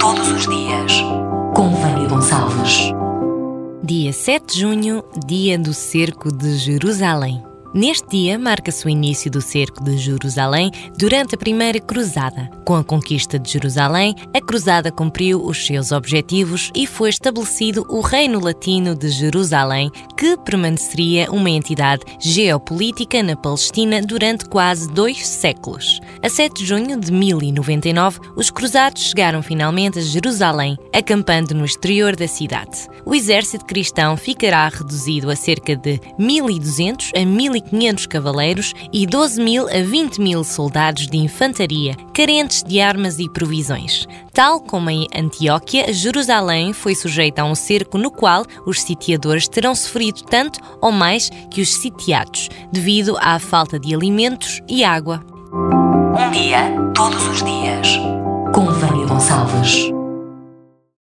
todos os dias, com Vânia Gonçalves. Dia 7 de junho, dia do Cerco de Jerusalém. Neste dia marca-se o início do cerco de Jerusalém durante a Primeira Cruzada. Com a conquista de Jerusalém, a Cruzada cumpriu os seus objetivos e foi estabelecido o Reino Latino de Jerusalém, que permaneceria uma entidade geopolítica na Palestina durante quase dois séculos. A 7 de junho de 1099, os cruzados chegaram finalmente a Jerusalém, acampando no exterior da cidade. O exército cristão ficará reduzido a cerca de 1200 a 1500 1.500 cavaleiros e 12 mil a 20 mil soldados de infantaria, carentes de armas e provisões. Tal como em Antioquia, Jerusalém foi sujeita a um cerco no qual os sitiadores terão sofrido tanto ou mais que os sitiados, devido à falta de alimentos e água. Um dia, todos os dias. Com Vânia Gonçalves.